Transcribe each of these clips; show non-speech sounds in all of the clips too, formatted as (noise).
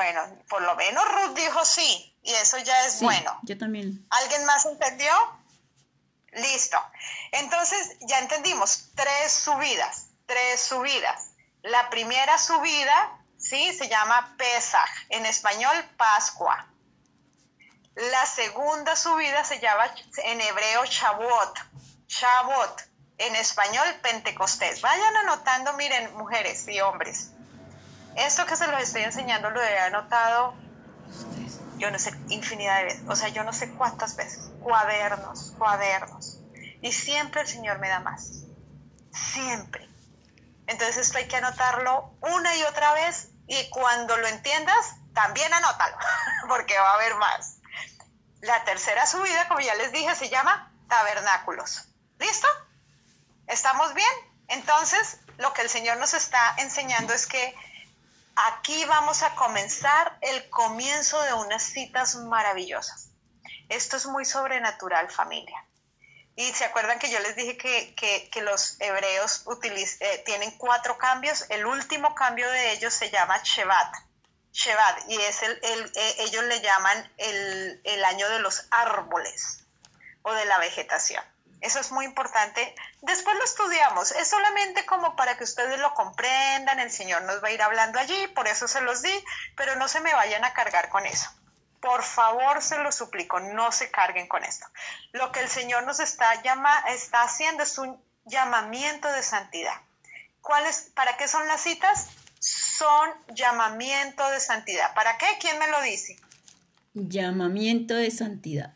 Bueno, por lo menos Ruth dijo sí, y eso ya es bueno. Yo también. ¿Alguien más entendió? Listo. Entonces, ya entendimos, tres subidas, tres subidas. La primera subida, ¿sí? Se llama Pesach, en español Pascua. La segunda subida se llama en hebreo Shavuot, Shavuot, en español Pentecostés. Vayan anotando, miren, mujeres y hombres. Esto que se los estoy enseñando lo he anotado, yo no sé, infinidad de veces, o sea, yo no sé cuántas veces, cuadernos, cuadernos. Y siempre el Señor me da más, siempre. Entonces esto hay que anotarlo una y otra vez y cuando lo entiendas, también anótalo, (laughs) porque va a haber más. La tercera subida, como ya les dije, se llama tabernáculos. ¿Listo? ¿Estamos bien? Entonces, lo que el Señor nos está enseñando es que aquí vamos a comenzar el comienzo de unas citas maravillosas. Esto es muy sobrenatural, familia. Y se acuerdan que yo les dije que, los hebreos eh, tienen cuatro cambios. El último cambio de ellos se llama Shevat. Shevat, y es el, eh, ellos le llaman el, el año de los árboles o de la vegetación. Eso es muy importante. Después lo estudiamos. Es solamente como para que ustedes lo comprendan. El Señor nos va a ir hablando allí, por eso se los di, pero no se me vayan a cargar con eso. Por favor, se lo suplico, no se carguen con esto. Lo que el Señor nos está, llama, está haciendo es un llamamiento de santidad. ¿Cuáles, ¿Para qué son las citas? Son llamamiento de santidad. ¿Para qué? ¿Quién me lo dice? Llamamiento de santidad.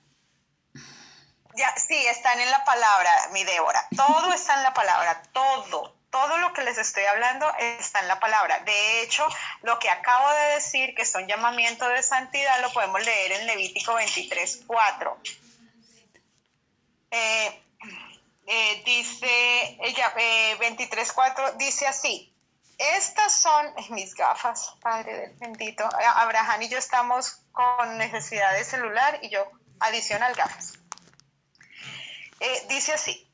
Ya, sí, están en la palabra, mi Débora. Todo está en la palabra, todo todo lo que les estoy hablando está en la palabra. De hecho, lo que acabo de decir, que son llamamientos de santidad, lo podemos leer en Levítico 23, 4. Eh, eh, dice, ella, eh, 23, 4, dice así, estas son (laughs) mis gafas, Padre del bendito. Abraham y yo estamos con necesidad de celular y yo adicional gafas. Eh, dice así,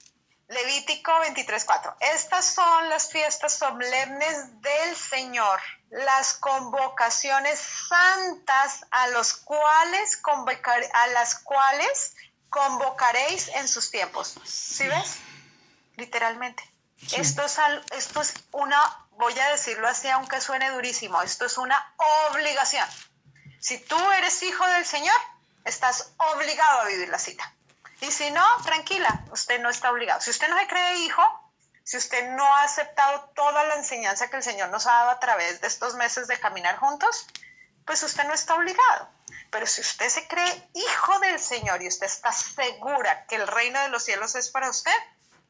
Levítico 23:4. Estas son las fiestas solemnes del Señor, las convocaciones santas a los cuales a las cuales convocaréis en sus tiempos. ¿Sí ves? Literalmente. Esto es esto es una voy a decirlo así aunque suene durísimo, esto es una obligación. Si tú eres hijo del Señor, estás obligado a vivir la cita. Y si no, tranquila, usted no está obligado. Si usted no se cree hijo, si usted no ha aceptado toda la enseñanza que el Señor nos ha dado a través de estos meses de caminar juntos, pues usted no está obligado. Pero si usted se cree hijo del Señor y usted está segura que el reino de los cielos es para usted,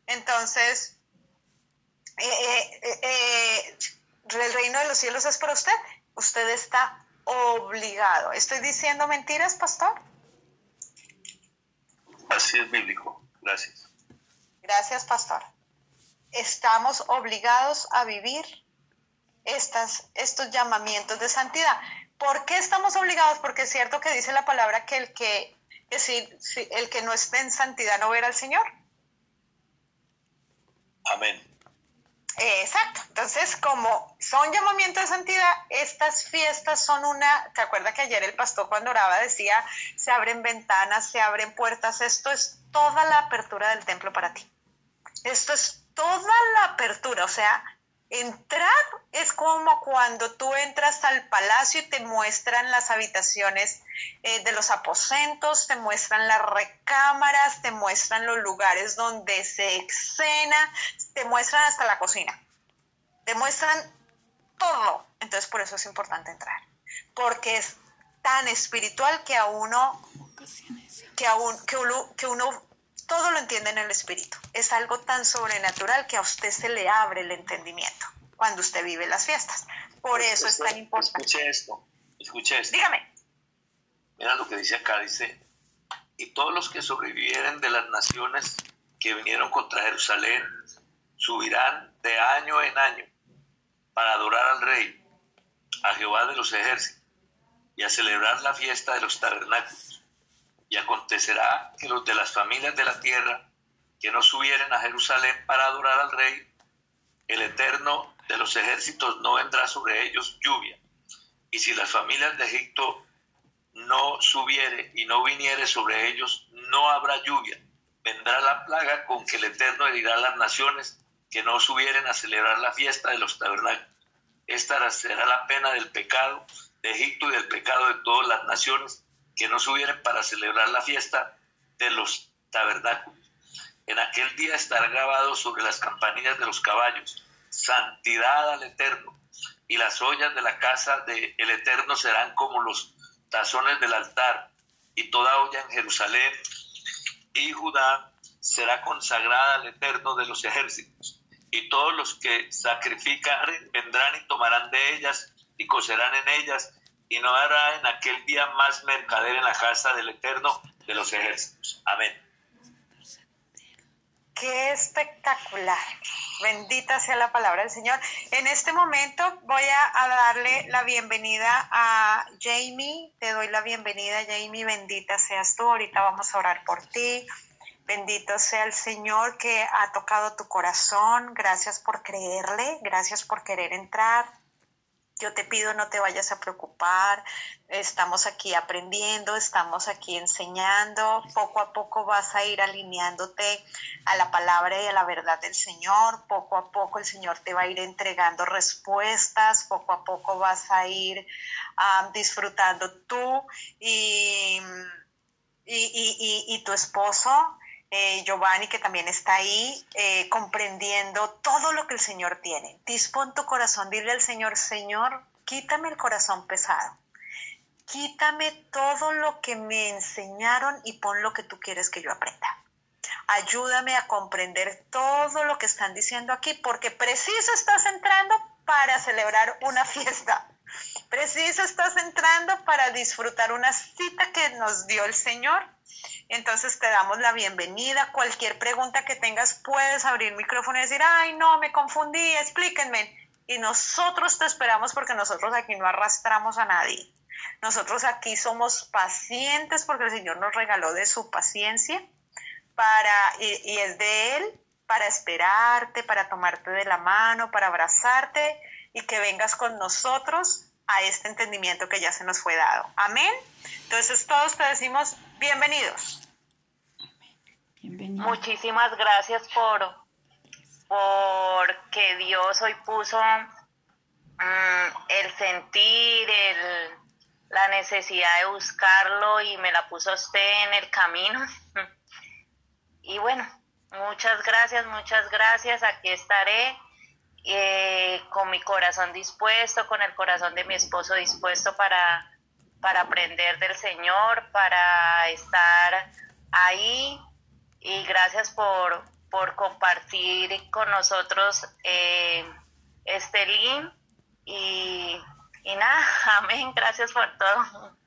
entonces eh, eh, eh, el reino de los cielos es para usted, usted está obligado. ¿Estoy diciendo mentiras, pastor? Así es bíblico. Gracias. Gracias, pastor. Estamos obligados a vivir estas, estos llamamientos de santidad. ¿Por qué estamos obligados? Porque es cierto que dice la palabra que el que, el que no esté en santidad no verá al Señor. Amén. Exacto. Entonces, como son llamamientos de santidad, estas fiestas son una, ¿te acuerdas que ayer el pastor cuando oraba decía, se abren ventanas, se abren puertas? Esto es toda la apertura del templo para ti. Esto es toda la apertura, o sea, entrar es como cuando tú entras al palacio y te muestran las habitaciones eh, de los aposentos, te muestran las recámaras, te muestran los lugares donde se cena, te muestran hasta la cocina, te muestran todo. Entonces por eso es importante entrar, porque es tan espiritual que a uno, que a que uno, que uno todo lo entiende en el espíritu. Es algo tan sobrenatural que a usted se le abre el entendimiento cuando usted vive las fiestas. Por eso es tan importante. Escuche esto, escuche esto. Dígame. Mira lo que dice acá, dice, y todos los que sobrevivieren de las naciones que vinieron contra Jerusalén subirán de año en año para adorar al rey, a Jehová de los ejércitos, y a celebrar la fiesta de los tabernáculos y acontecerá que los de las familias de la tierra que no subieren a Jerusalén para adorar al rey, el eterno de los ejércitos no vendrá sobre ellos lluvia, y si las familias de Egipto no subiere y no viniere sobre ellos, no habrá lluvia. Vendrá la plaga con que el Eterno herirá a las naciones que no subieren a celebrar la fiesta de los tabernáculos. Esta será la pena del pecado de Egipto y del pecado de todas las naciones que no subieren para celebrar la fiesta de los tabernáculos. En aquel día estará grabado sobre las campanillas de los caballos, santidad al Eterno, y las ollas de la casa del Eterno serán como los tazones del altar, y toda olla en Jerusalén y Judá será consagrada al Eterno de los ejércitos, y todos los que sacrificaren vendrán y tomarán de ellas y cocerán en ellas, y no habrá en aquel día más mercader en la casa del Eterno de los ejércitos. Amén. Qué espectacular. Bendita sea la palabra del Señor. En este momento voy a, darle la bienvenida a Jamie. Te doy la bienvenida, Jamie. Bendita seas tú. Ahorita vamos a orar por ti. Bendito sea el Señor que ha tocado tu corazón. Gracias por creerle. Gracias por querer entrar. Yo te pido no te vayas a preocupar, estamos aquí aprendiendo, estamos aquí enseñando, poco a poco vas a ir alineándote a la palabra y a la verdad del Señor, poco a poco el Señor te va a ir entregando respuestas, poco a poco vas a ir disfrutando tú y, y tu esposo eh, Giovanni, que también está ahí, eh, comprendiendo todo lo que el Señor tiene. Dispón tu corazón, dile al Señor, Señor, quítame el corazón pesado. Quítame todo lo que me enseñaron y pon lo que tú quieres que yo aprenda. Ayúdame a comprender todo lo que están diciendo aquí, porque preciso estás entrando para celebrar una fiesta. Preciso estás entrando para disfrutar una cita que nos dio el Señor entonces te damos la bienvenida. Cualquier pregunta que tengas, puedes abrir micrófono y decir, ay, no, me confundí, explíquenme. Y nosotros te esperamos porque nosotros aquí no arrastramos a nadie. Nosotros aquí somos pacientes porque el Señor nos regaló de su paciencia para, y, es de Él para esperarte, para tomarte de la mano, para abrazarte y que vengas con nosotros a este entendimiento que ya se nos fue dado. Amén. Entonces todos te decimos bienvenidos. Muchísimas gracias por, por que Dios hoy puso mm, el sentir, el, la necesidad de buscarlo y me la puso usted en el camino. (laughs) Y bueno, muchas gracias, muchas gracias. Aquí estaré eh, con mi corazón dispuesto, con el corazón de mi esposo dispuesto para, para aprender del Señor, para estar ahí. Y gracias por, por compartir con nosotros eh, este link. Y, y nada, (laughs) amén, gracias por todo.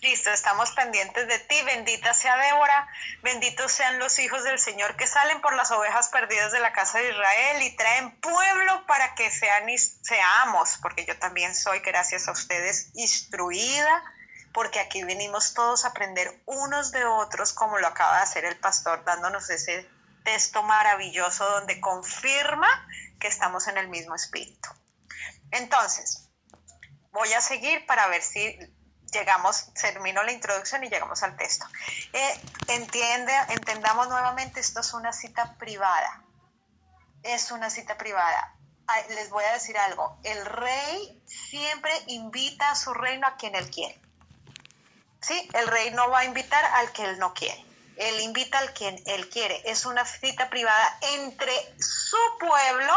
Listo, estamos pendientes de ti. Bendita sea Débora. Benditos sean los hijos del Señor que salen por las ovejas perdidas de la casa de Israel y traen pueblo para que sean, seamos, porque yo también soy, gracias a ustedes, instruida, porque aquí venimos todos a aprender unos de otros, como lo acaba de hacer el pastor, dándonos ese texto maravilloso donde confirma que estamos en el mismo espíritu. Entonces, voy a seguir para ver si llegamos, termino la introducción y llegamos al texto. Eh, entiende, entendamos nuevamente, esto es una cita privada. Es una cita privada. les voy a decir algo, el rey siempre invita a su reino a quien él quiere. ¿Sí? El rey no va a invitar al que él no quiere. Él invita al quien él quiere. Es una cita privada entre su pueblo,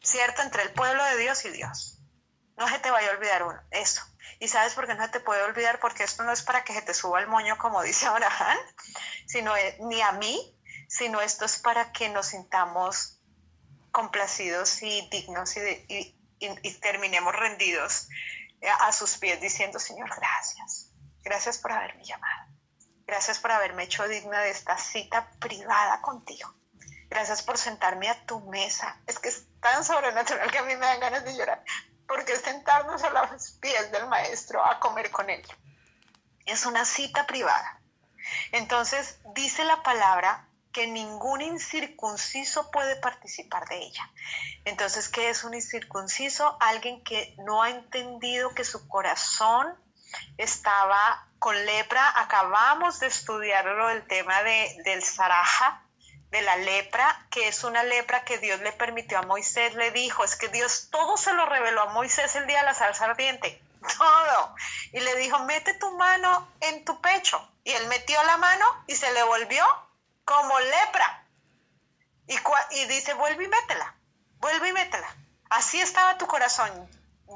¿cierto? Entre el pueblo de Dios y Dios. No se te vaya a olvidar uno, eso. Y sabes por qué no te puede olvidar, porque esto no es para que se te suba el moño, como dice Abraham, sino ni a mí, sino esto es para que nos sintamos complacidos y dignos y, y terminemos rendidos a sus pies diciendo, Señor, gracias. Gracias por haberme llamado. Gracias por haberme hecho digna de esta cita privada contigo. Gracias por sentarme a tu mesa. Es que es tan sobrenatural que a mí me dan ganas de llorar porque sentarnos a los pies del maestro a comer con él. Es una cita privada. Entonces, dice la palabra que ningún incircunciso puede participar de ella. Entonces, ¿qué es un incircunciso? Alguien que no ha entendido que su corazón estaba con lepra. Acabamos de estudiarlo el tema de, del Saraja, de la lepra, que es una lepra que Dios le permitió a Moisés, le dijo, es que Dios todo se lo reveló a Moisés el día de la salsa ardiente, (laughs) todo. Y le dijo, mete tu mano en tu pecho. Y él metió la mano y se le volvió como lepra. Y, y dice, vuelve y métela, vuelve y métela. Así estaba tu corazón,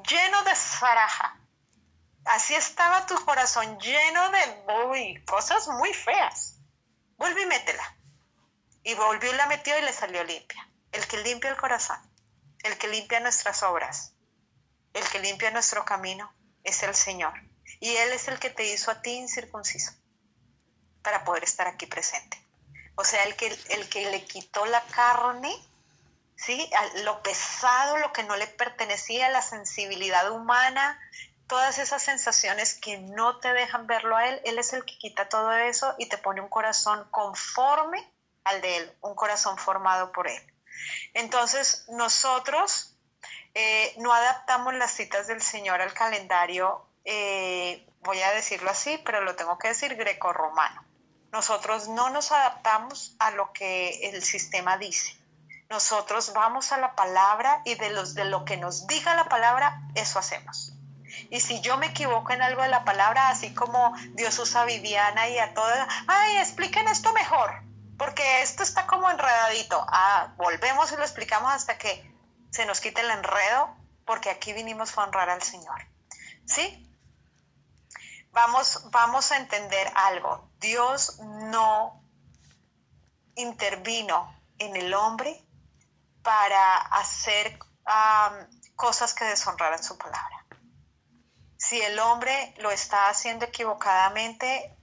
lleno de zaraja. Así estaba tu corazón, lleno de cosas muy feas. Vuelve y métela. Y volvió y la metió y le salió limpia. El que limpia el corazón, el que limpia nuestras obras, el que limpia nuestro camino, es el Señor. Y Él es el que te hizo a ti incircunciso para poder estar aquí presente. O sea, el que, el que le quitó la carne, ¿sí? lo pesado, lo que no le pertenecía, la sensibilidad humana, todas esas sensaciones que no te dejan verlo a Él, Él es el que quita todo eso y te pone un corazón conforme al de Él, un corazón formado por Él. Entonces, nosotros eh, no adaptamos las citas del Señor al calendario, eh, voy a decirlo así, pero lo tengo que decir greco-romano. Nosotros no nos adaptamos a lo que el sistema dice. Nosotros vamos a la palabra y de, los, de lo que nos diga la palabra, eso hacemos. Y si yo me equivoco en algo de la palabra, así como Dios usa a Viviana y a todas, ay, expliquen esto mejor porque esto está como enredadito. Ah, volvemos y lo explicamos hasta que se nos quite el enredo, porque aquí vinimos a honrar al Señor. ¿Sí? Vamos, vamos a entender algo. Dios no intervino en el hombre para hacer cosas que deshonraran su palabra. Si el hombre lo está haciendo equivocadamente,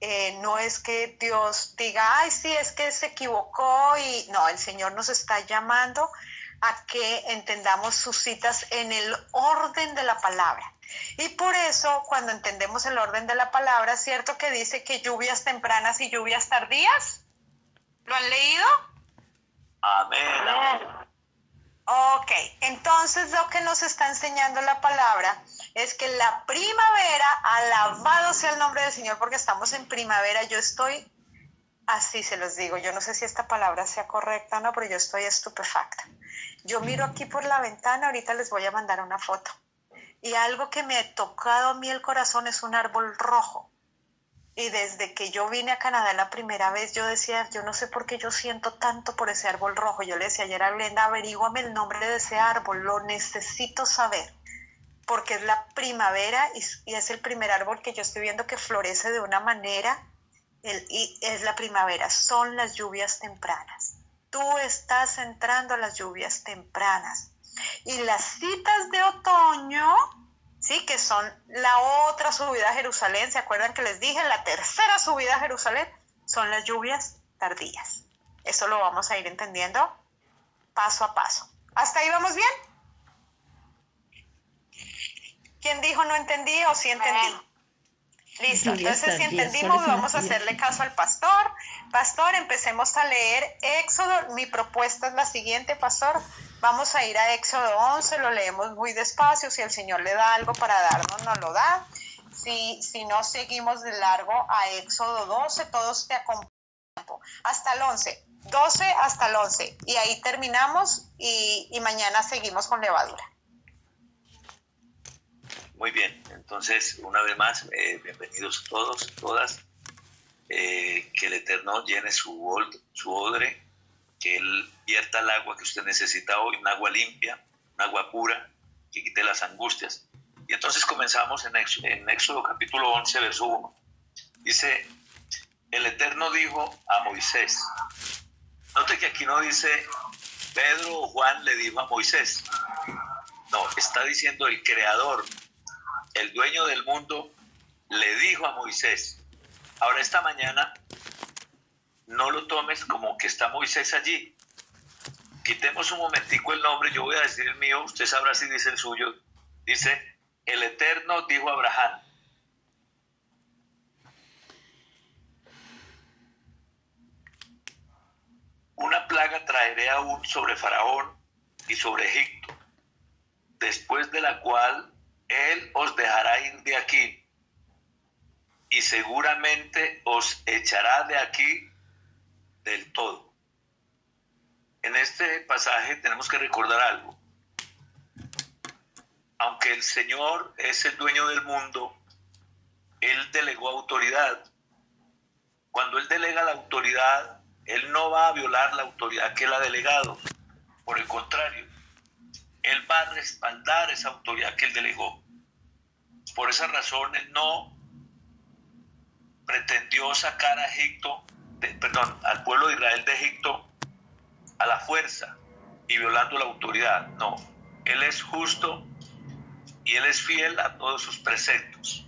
eh, no es que Dios diga, ay, sí, es que se equivocó y no, el Señor nos está llamando a que entendamos sus citas en el orden de la palabra. Y por eso, cuando entendemos el orden de la palabra, ¿cierto que dice que lluvias tempranas y lluvias tardías? ¿Lo han leído? Amén. Ok, entonces lo que nos está enseñando la palabra es que la primavera, alabado sea el nombre del Señor porque estamos en primavera, yo estoy, así se los digo, yo no sé si esta palabra sea correcta o no, pero yo estoy estupefacta. Yo miro aquí por la ventana, ahorita les voy a mandar una foto, y algo que me ha tocado a mí el corazón es un árbol rojo. Y desde que yo vine a Canadá la primera vez, yo decía, yo no sé por qué yo siento tanto por ese árbol rojo. Yo le decía ayer a Glenda, averíguame el nombre de ese árbol, lo necesito saber, porque es la primavera y, es el primer árbol que yo estoy viendo que florece de una manera, y es la primavera, son las lluvias tempranas. Tú estás entrando a las lluvias tempranas. Y las citas de otoño ¿sí? Que son la otra subida a Jerusalén. ¿Se acuerdan que les dije? La tercera subida a Jerusalén son las lluvias tardías. Eso lo vamos a ir entendiendo paso a paso. ¿Hasta ahí vamos bien? ¿Quién dijo no entendí o sí entendí? Listo, entonces si entendimos vamos a hacerle caso al pastor. Pastor, empecemos a leer Éxodo. Mi propuesta es la siguiente, pastor. Vamos a ir a Éxodo 11, lo leemos muy despacio. Si el Señor le da algo para darnos, nos lo da. Si, si no, seguimos de largo a Éxodo 12, todos te acompañan. Hasta el 11, 12 hasta el 11. Y ahí terminamos y, y mañana seguimos con levadura. Muy bien, entonces una vez más, eh, bienvenidos todos, todas. Eh, que el Eterno llene su, su odre, que Él vierta el agua que usted necesita hoy, un agua limpia, un agua pura, que quite las angustias. Y entonces comenzamos en en Éxodo capítulo 11, verso 1. Dice, el Eterno dijo a Moisés, note que aquí no dice Pedro o Juan le dijo a Moisés, no, está diciendo el Creador, el dueño del mundo, le dijo a Moisés, ahora esta mañana no lo tomes como que está Moisés allí. Quitemos un momentico el nombre, yo voy a decir el mío, usted sabrá si dice el suyo. Dice, el Eterno dijo a Abraham. una plaga traeré aún sobre Faraón y sobre Egipto, después de la cual él os dejará ir de aquí y seguramente os echará de aquí del todo. En este pasaje tenemos que recordar algo. Aunque el Señor es el dueño del mundo, Él delegó autoridad. Cuando Él delega la autoridad, Él no va a violar la autoridad que Él ha delegado. Por el contrario, Él va a respaldar esa autoridad que Él delegó. Por esa razón, Él no pretendió sacar a Egipto, perdón, al pueblo de Israel de Egipto a la fuerza y violando la autoridad. No, Él es justo y Él es fiel a todos sus preceptos.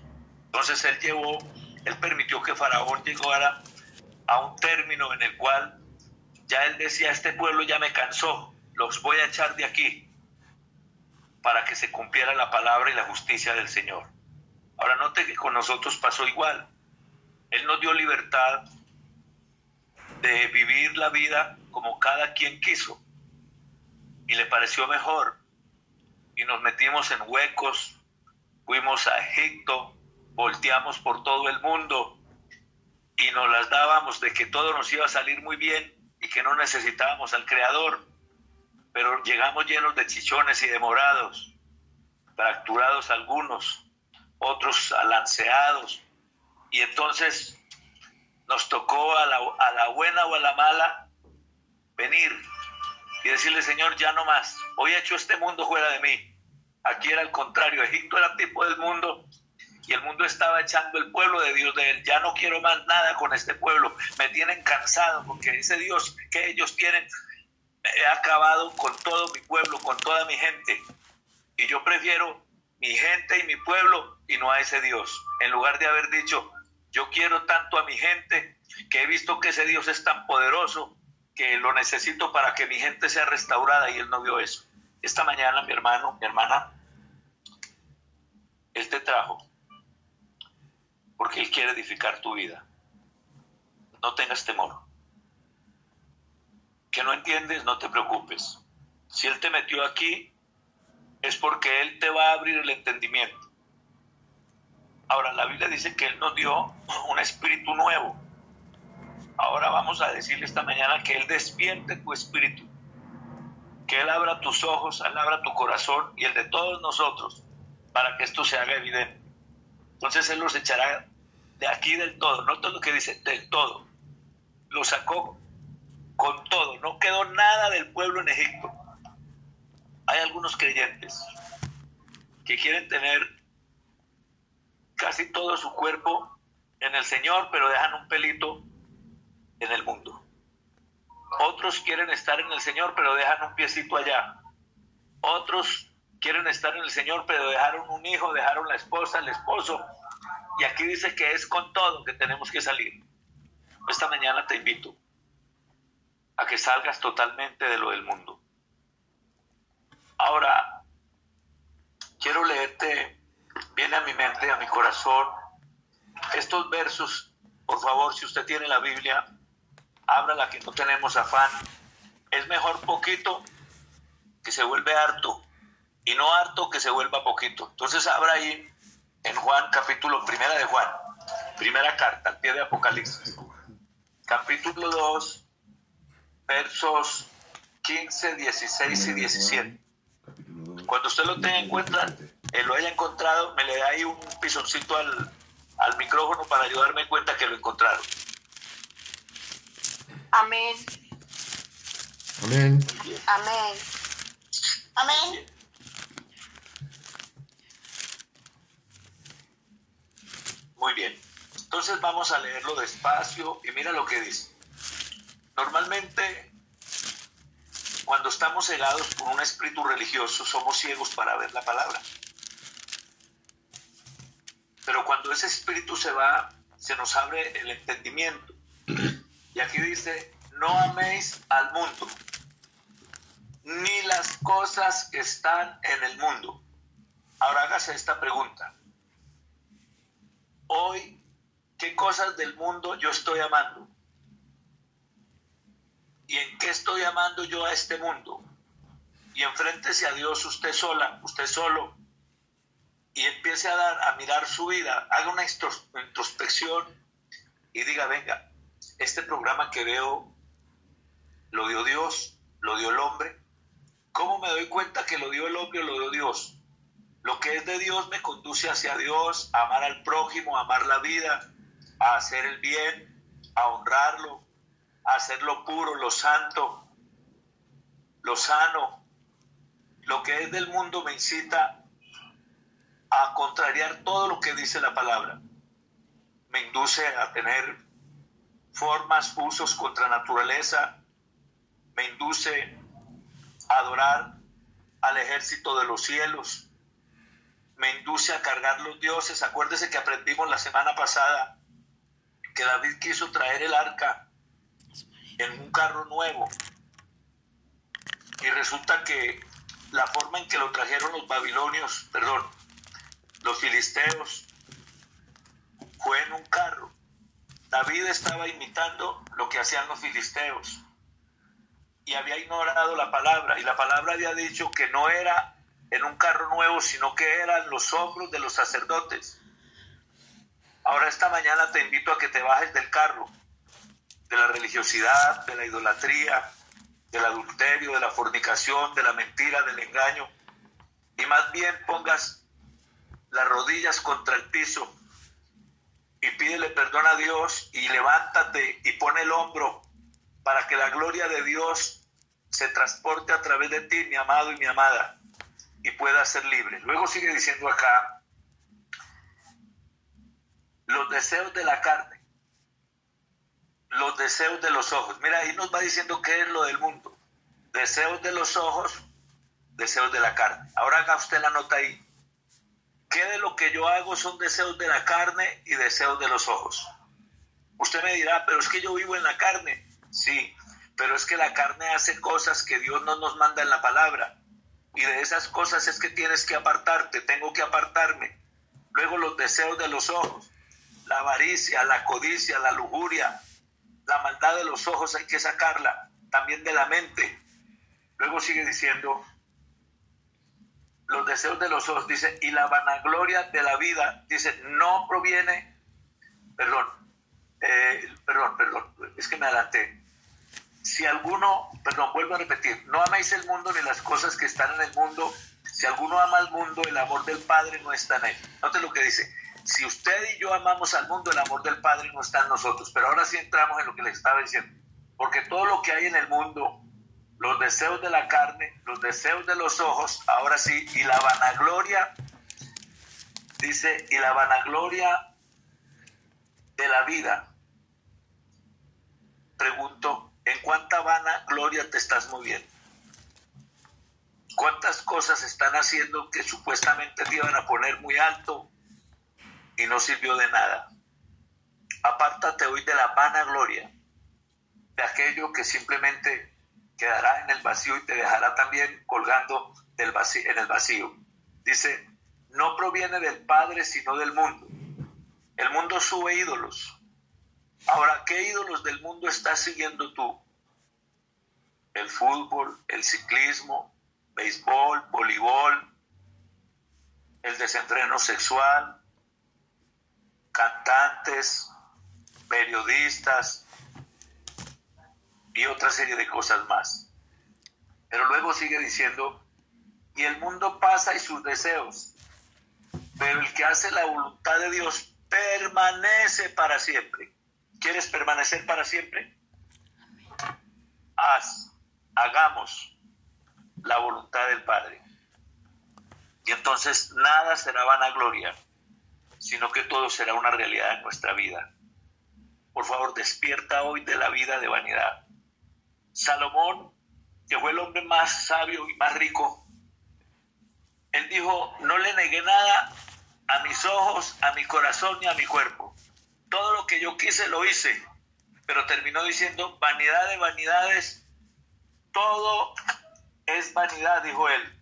Entonces Él llevó, Él permitió que Faraón llegara a un término en el cual ya Él decía, este pueblo ya me cansó, los voy a echar de aquí para que se cumpliera la palabra y la justicia del Señor. Ahora note que con nosotros pasó igual. Él nos dio libertad de vivir la vida como cada quien quiso y le pareció mejor y nos metimos en huecos, fuimos a Egipto, volteamos por todo el mundo y nos las dábamos de que todo nos iba a salir muy bien y que no necesitábamos al Creador, pero llegamos llenos de chichones y de morados, fracturados algunos, otros alanceados, y entonces nos tocó a la, a la buena o a la mala venir y decirle, Señor, ya no más, hoy he hecho este mundo fuera de mí. Aquí era el contrario, Egipto era tipo del mundo y el mundo estaba echando el pueblo de Dios de él. Ya no quiero más nada con este pueblo, me tienen cansado porque ese Dios que ellos tienen he acabado con todo mi pueblo, con toda mi gente. Y yo prefiero mi gente y mi pueblo y no a ese Dios. En lugar de haber dicho, yo quiero tanto a mi gente que he visto que ese Dios es tan poderoso que lo necesito para que mi gente sea restaurada y él no vio eso. Esta mañana mi hermano, mi hermana, él te trajo porque él quiere edificar tu vida. No tengas temor. Que no entiendes, no te preocupes. Si él te metió aquí, es porque él te va a abrir el entendimiento. Ahora, la Biblia dice que Él nos dio (laughs) un espíritu nuevo. Ahora vamos a decirle esta mañana que Él despierte tu espíritu, que Él abra tus ojos, Él abra tu corazón y el de todos nosotros para que esto se haga evidente. Entonces Él los echará de aquí del todo, no todo lo que dice, del todo. Lo sacó con todo, no quedó nada del pueblo en Egipto. Hay algunos creyentes que quieren tener casi todo su cuerpo en el Señor, pero dejan un pelito en el mundo. Otros quieren estar en el Señor, pero dejan un piecito allá. Otros quieren estar en el Señor, pero dejaron un hijo, dejaron la esposa, el esposo. Y aquí dice que es con todo que tenemos que salir. Esta mañana te invito a que salgas totalmente de lo del mundo. Ahora, quiero leerte viene a mi mente, a mi corazón, estos versos, por favor, si usted tiene la Biblia, la que no tenemos afán. Es mejor poquito que se vuelve harto y no harto que se vuelva poquito. Entonces abra ahí en Juan capítulo primera de Juan, primera carta, al pie de Apocalipsis, capítulo 2, versos 15, 16 y 17. Cuando usted lo tenga en cuenta, él lo haya encontrado, me le da ahí un pisoncito al, al micrófono para ayudarme en cuenta que lo encontraron. Amén. Amén. Amén. Amén. Muy bien. Entonces vamos a leerlo despacio y mira lo que dice. Normalmente, cuando estamos cegados por un espíritu religioso, somos ciegos para ver la palabra. Pero cuando ese espíritu se va, se nos abre el entendimiento. Y aquí dice, no améis al mundo, ni las cosas que están en el mundo. Ahora hágase esta pregunta. Hoy, ¿qué cosas del mundo yo estoy amando? ¿Y en qué estoy amando yo a este mundo? Y enfréntese a Dios usted sola, usted solo, y empiece a, dar, a mirar su vida, haga una introspección y diga, venga, este programa que veo lo dio Dios, lo dio el hombre. ¿Cómo me doy cuenta que lo dio el hombre o lo dio Dios? Lo que es de Dios me conduce hacia Dios, a amar al prójimo, a amar la vida, a hacer el bien, a honrarlo, hacer lo puro, lo santo, lo sano. Lo que es del mundo me incita a contrariar todo lo que dice la palabra. Me induce a tener formas, usos contra naturaleza. Me induce a adorar al ejército de los cielos me induce a cargar los dioses. Acuérdese que aprendimos la semana pasada que David quiso traer el arca en un carro nuevo. Y resulta que la forma en que lo trajeron los babilonios, perdón, los filisteos, fue en un carro. David estaba imitando lo que hacían los filisteos y había ignorado la palabra y la palabra había dicho que no era en un carro nuevo, sino que eran los hombros de los sacerdotes. Ahora esta mañana te invito a que te bajes del carro, de la religiosidad, de la idolatría, del adulterio, de la fornicación, de la mentira, del engaño, y más bien pongas las rodillas contra el piso y pídele perdón a Dios y levántate y pone el hombro para que la gloria de Dios se transporte a través de ti, mi amado y mi amada y pueda ser libre. Luego sigue diciendo acá, los deseos de la carne, los deseos de los ojos. Mira, ahí nos va diciendo qué es lo del mundo. Deseos de los ojos, deseos de la carne. Ahora haga usted la nota ahí. ¿Qué de lo que yo hago son deseos de la carne y deseos de los ojos? Usted me dirá, pero es que yo vivo en la carne. Sí, pero es que la carne hace cosas que Dios no nos manda en la palabra. Y de esas cosas es que tienes que apartarte, tengo que apartarme. Luego los deseos de los ojos, la avaricia, la codicia, la lujuria, la maldad de los ojos hay que sacarla, también de la mente. Luego sigue diciendo, los deseos de los ojos, dice, y la vanagloria de la vida, dice, no proviene, perdón, eh, perdón, perdón, es que me adelanté, si alguno, perdón, vuelvo a repetir, no amáis el mundo ni las cosas que están en el mundo, si alguno ama al mundo, el amor del Padre no está en él. Note lo que dice, si usted y yo amamos al mundo, el amor del Padre no está en nosotros. Pero ahora sí entramos en lo que le estaba diciendo, porque todo lo que hay en el mundo, los deseos de la carne, los deseos de los ojos, ahora sí, y la vanagloria, dice, y la vanagloria de la vida, pregunto, ¿En cuánta vana gloria te estás moviendo? ¿Cuántas cosas están haciendo que supuestamente te iban a poner muy alto y no sirvió de nada? Apártate hoy de la vana gloria, de aquello que simplemente quedará en el vacío y te dejará también colgando en el vacío. Dice, no proviene del Padre sino del mundo. El mundo sube ídolos, Ahora, ¿qué ídolos del mundo estás siguiendo tú? El fútbol, el ciclismo, béisbol, voleibol, el desentreno sexual, cantantes, periodistas y otra serie de cosas más. Pero luego sigue diciendo, y el mundo pasa y sus deseos, pero el que hace la voluntad de Dios permanece para siempre. ¿Quieres permanecer para siempre? Haz, hagamos la voluntad del Padre. Y entonces nada será vanagloria, sino que todo será una realidad en nuestra vida. Por favor, despierta hoy de la vida de vanidad. Salomón, que fue el hombre más sabio y más rico, él dijo, no le negué nada a mis ojos, a mi corazón y a mi cuerpo todo lo que yo quise lo hice, pero terminó diciendo, vanidad de vanidades, todo es vanidad, dijo él.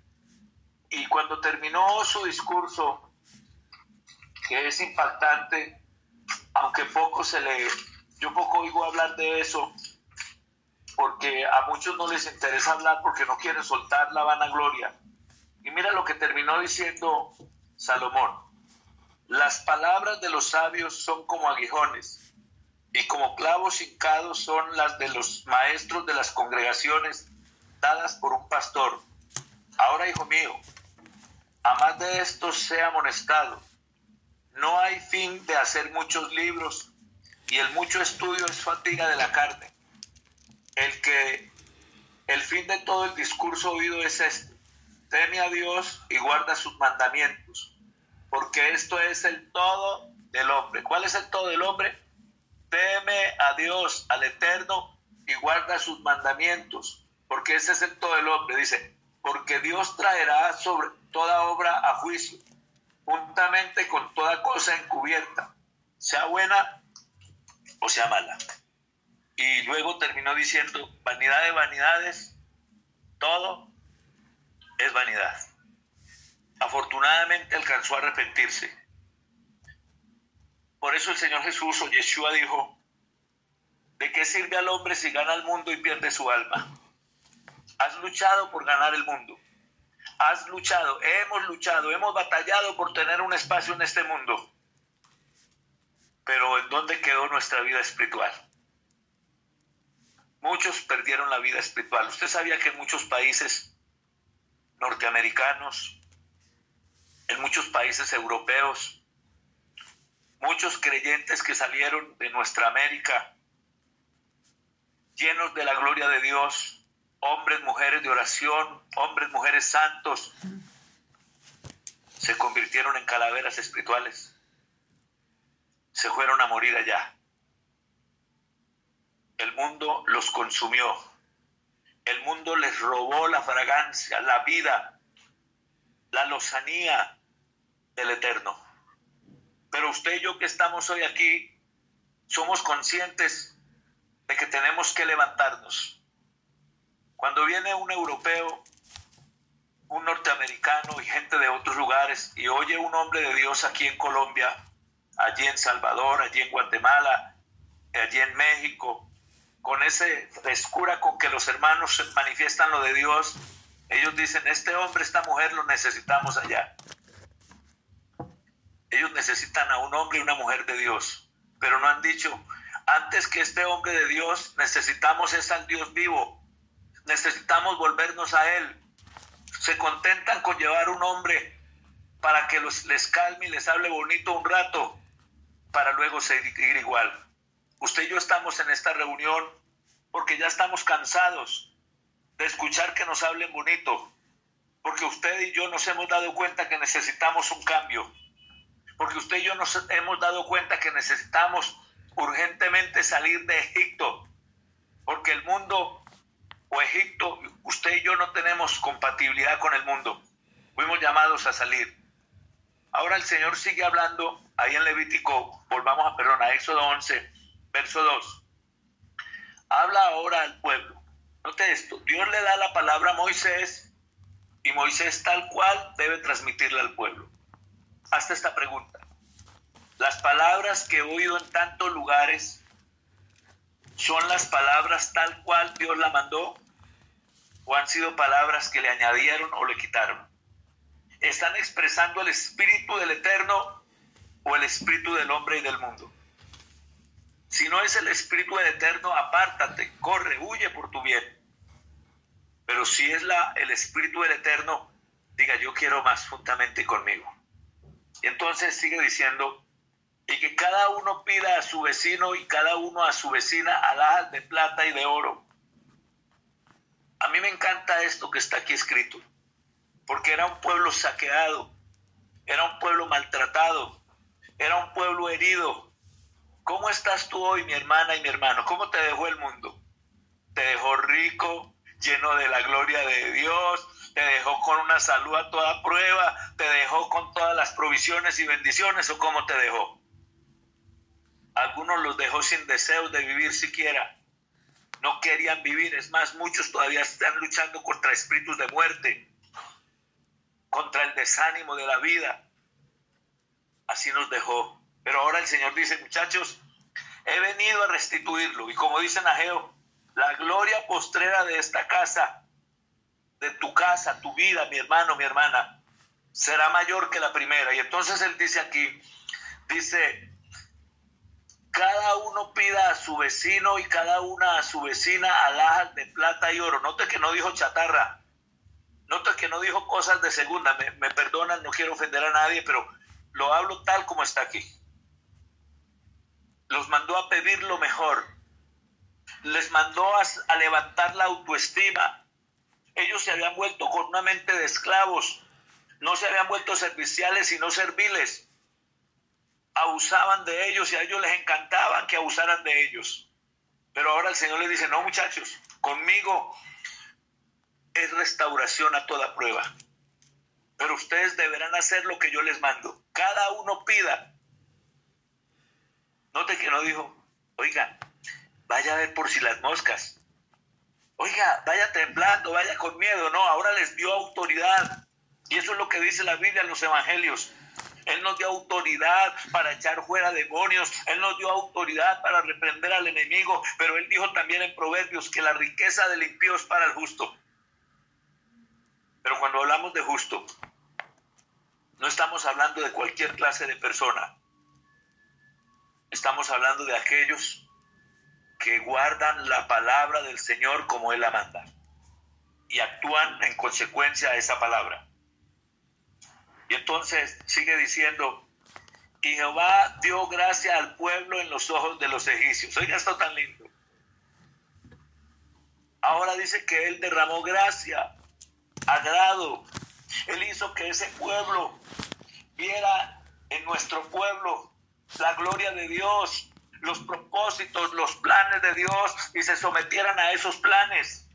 Y cuando terminó su discurso, que es impactante, aunque poco se le, yo poco oigo hablar de eso, porque a muchos no les interesa hablar porque no quieren soltar la vanagloria. Y mira lo que terminó diciendo Salomón. Las palabras de los sabios son como aguijones y como clavos hincados son las de los maestros de las congregaciones dadas por un pastor. Ahora, hijo mío, a más de esto sea amonestado. No hay fin de hacer muchos libros y el mucho estudio es fatiga de la carne. El que el fin de todo el discurso oído es este. Teme a Dios y guarda sus mandamientos, porque esto es el todo del hombre. ¿Cuál es el todo del hombre? Teme a Dios, al Eterno, y guarda sus mandamientos, porque ese es el todo del hombre. Dice, porque Dios traerá sobre toda obra a juicio, juntamente con toda cosa encubierta, sea buena o sea mala. Y luego terminó diciendo, vanidad de vanidades, todo es vanidad. Afortunadamente alcanzó a arrepentirse. Por eso el Señor Jesús o Yeshua dijo, ¿de qué sirve al hombre si gana el mundo y pierde su alma? Has luchado por ganar el mundo. Has luchado, hemos luchado, hemos batallado por tener un espacio en este mundo. Pero ¿en dónde quedó nuestra vida espiritual? Muchos perdieron la vida espiritual. Usted sabía que en muchos países norteamericanos, en muchos países europeos, muchos creyentes que salieron de nuestra América, llenos de la gloria de Dios, hombres, mujeres de oración, hombres, mujeres santos, se convirtieron en calaveras espirituales. Se fueron a morir allá. El mundo los consumió. El mundo les robó la fragancia, la vida, la lozanía del Eterno. Pero usted y yo que estamos hoy aquí, somos conscientes de que tenemos que levantarnos cuando viene un europeo, un norteamericano y gente de otros lugares y oye un hombre de Dios aquí en Colombia, allí en Salvador, allí en Guatemala, allí en México, con esa frescura con que los hermanos manifiestan lo de Dios, ellos dicen, este hombre, esta mujer lo necesitamos allá. Ellos necesitan a un hombre y una mujer de Dios, pero no han dicho, antes que este hombre de Dios, necesitamos es al Dios vivo, necesitamos volvernos a Él. Se contentan con llevar un hombre para que los, les calme y les hable bonito un rato, para luego seguir igual. Usted y yo estamos en esta reunión porque ya estamos cansados de escuchar que nos hablen bonito, porque usted y yo nos hemos dado cuenta que necesitamos un cambio, porque usted y yo nos hemos dado cuenta que necesitamos urgentemente salir de Egipto, porque el mundo Usted y yo no tenemos compatibilidad con el mundo. Fuimos llamados a salir. Ahora el Señor sigue hablando ahí en Levítico, volvamos a, perdón, a Éxodo 11, verso 2. Habla ahora al pueblo. Note esto, Dios le da la palabra a Moisés y Moisés tal cual debe transmitirla al pueblo. Hasta esta pregunta. Las palabras que he oído en tantos lugares ¿Son las palabras tal cual Dios la mandó? ¿O han sido palabras que le añadieron o le quitaron? ¿Están expresando el espíritu del eterno o el espíritu del hombre y del mundo? Si no es el espíritu del eterno, apártate, corre, huye por tu bien. Pero si es la, el espíritu del eterno, diga yo quiero más juntamente conmigo. Y entonces sigue diciendo, y que cada uno pida a su vecino y cada uno a su vecina alhajas de plata y de oro. A mí me encanta esto que está aquí escrito, porque era un pueblo saqueado, era un pueblo maltratado, era un pueblo herido. ¿Cómo estás tú hoy, mi hermana y mi hermano? ¿Cómo te dejó el mundo? ¿Te dejó rico, lleno de la gloria de Dios? ¿Te dejó con una salud a toda prueba? ¿Te dejó con todas las provisiones y bendiciones o cómo te dejó? Algunos los dejó sin deseo de vivir siquiera. No querían vivir. Es más, muchos todavía están luchando contra espíritus de muerte, contra el desánimo de la vida. Así nos dejó. Pero ahora el Señor dice, muchachos, he venido a restituirlo. Y como dice Ageo, la gloria postrera de esta casa, de tu casa, tu vida, mi hermano, mi hermana, será mayor que la primera. Y entonces él dice aquí, dice, cada uno pida a su vecino y cada una a su vecina alhajas de plata y oro. Note que no dijo chatarra, note que no dijo cosas de segunda. Me, me perdonan, no quiero ofender a nadie, pero lo hablo tal como está aquí. Los mandó a pedir lo mejor. Les mandó a, a levantar la autoestima. Ellos se habían vuelto con una mente de esclavos. No se habían vuelto serviciales, sino serviles. Abusaban de ellos y a ellos les encantaban que abusaran de ellos. Pero ahora el Señor les dice, no muchachos, conmigo es restauración a toda prueba. Pero ustedes deberán hacer lo que yo les mando. Cada uno pida. Note que no dijo, oiga, vaya a ver por si las moscas. Oiga, vaya temblando, vaya con miedo. No, ahora les dio autoridad. Y eso es lo que dice la Biblia en los evangelios. Él nos dio autoridad para echar fuera demonios, Él nos dio autoridad para reprender al enemigo, pero Él dijo también en Proverbios que la riqueza del impío es para el justo. Pero cuando hablamos de justo, no estamos hablando de cualquier clase de persona. Estamos hablando de aquellos que guardan la palabra del Señor como Él la manda y actúan en consecuencia a esa palabra. Y entonces sigue diciendo, y Jehová dio gracia al pueblo en los ojos de los egipcios. Oiga esto tan lindo. Ahora dice que Él derramó gracia, agrado. Él hizo que ese pueblo viera en nuestro pueblo la gloria de Dios, los propósitos, los planes de Dios y se sometieran a esos planes.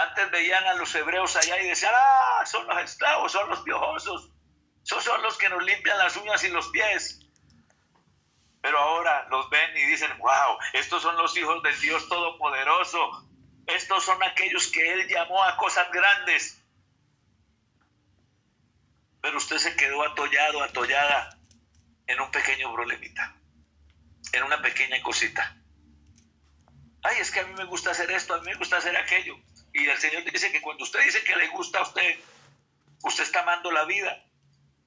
Antes veían a los hebreos allá y decían, ah, son los esclavos, son los piojosos, esos son los que nos limpian las uñas y los pies. Pero ahora los ven y dicen, wow, estos son los hijos del Dios Todopoderoso. Estos son aquellos que Él llamó a cosas grandes. Pero usted se quedó atollado, atollada en un pequeño problemita, en una pequeña cosita. Ay, es que a mí me gusta hacer esto, a mí me gusta hacer aquello. Y el Señor dice que cuando usted dice que le gusta a usted, usted está amando la vida.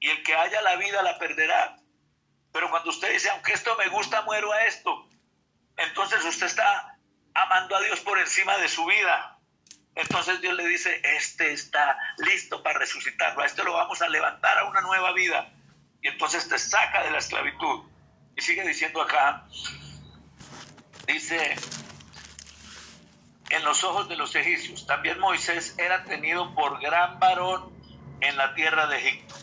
Y el que haya la vida la perderá. Pero cuando usted dice, aunque esto me gusta, muero a esto, entonces usted está amando a Dios por encima de su vida. Entonces Dios le dice, este está listo para resucitarlo, a este lo vamos a levantar a una nueva vida. Y entonces te saca de la esclavitud. Y sigue diciendo acá, dice, en los ojos de los egipcios. También Moisés era tenido por gran varón en la tierra de Egipto.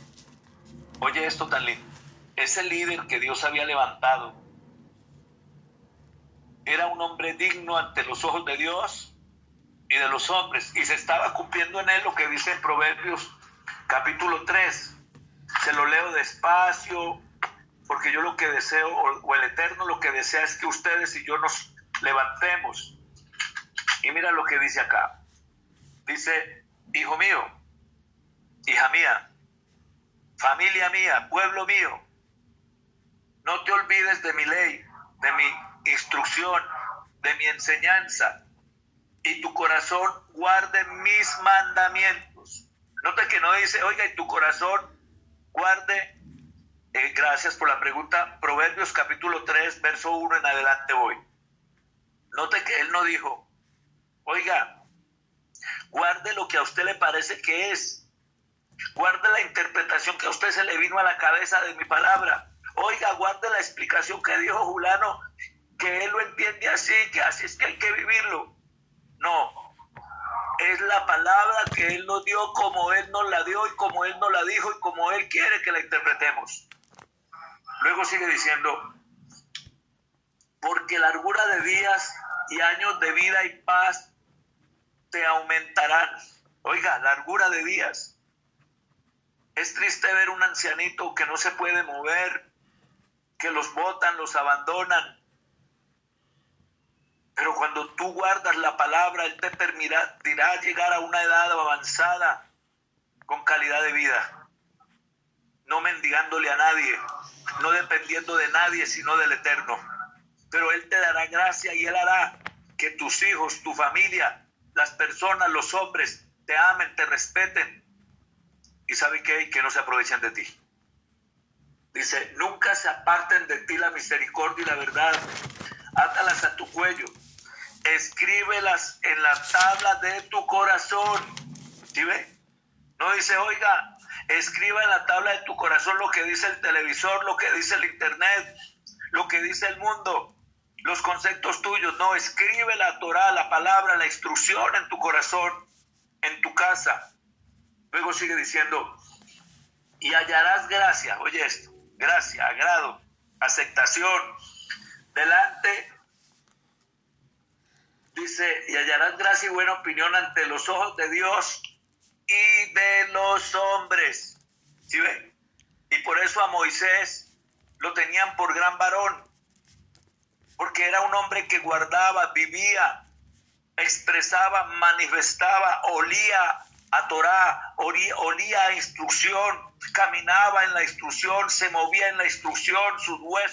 Oye esto tan lindo. Ese líder que Dios había levantado era un hombre digno ante los ojos de Dios y de los hombres. Y se estaba cumpliendo en él lo que dice en Proverbios capítulo 3. Se lo leo despacio, porque yo lo que deseo, o el Eterno lo que desea es que ustedes y yo nos levantemos y mira lo que dice acá. Dice, hijo mío, hija mía, familia mía, pueblo mío, no te olvides de mi ley, de mi instrucción, de mi enseñanza, y tu corazón guarde mis mandamientos. Nota que no dice, oiga, y tu corazón guarde, eh, gracias por la pregunta, Proverbios capítulo 3, verso 1 en adelante voy. Note que él no dijo, Oiga, guarde lo que a usted le parece que es. Guarde la interpretación que a usted se le vino a la cabeza de mi palabra. Oiga, guarde la explicación que dijo Julano, que él lo entiende así, que así es que hay que vivirlo. No, es la palabra que él nos dio como él nos la dio y como él nos la dijo y como él quiere que la interpretemos. Luego sigue diciendo, porque largura de días y años de vida y paz te aumentarán. Oiga, largura de días. Es triste ver un ancianito que no se puede mover, que los botan, los abandonan. Pero cuando tú guardas la palabra, Él te permitirá llegar a una edad avanzada con calidad de vida. No mendigándole a nadie, no dependiendo de nadie, sino del Eterno. Pero Él te dará gracia y Él hará que tus hijos, tu familia, las personas, los hombres te amen, te respeten y sabe qué, que no se aprovechen de ti. Dice, nunca se aparten de ti la misericordia y la verdad. Átalas a tu cuello. Escríbelas en la tabla de tu corazón. ¿Sí ve? No dice, oiga, escriba en la tabla de tu corazón lo que dice el televisor, lo que dice el internet, lo que dice el mundo, los conceptos tuyos. No, escribe la Torah, la palabra, la instrucción en tu corazón, en tu casa. Luego sigue diciendo, y hallarás gracia, oye esto, gracia, agrado, aceptación, delante, dice, y hallarás gracia y buena opinión ante los ojos de Dios y de los hombres. ¿Sí ve? Y por eso a Moisés lo tenían por gran varón, porque era un hombre que guardaba, vivía, expresaba, manifestaba, olía a Torah, olía, a instrucción, caminaba en la instrucción, se movía en la instrucción, sus huesos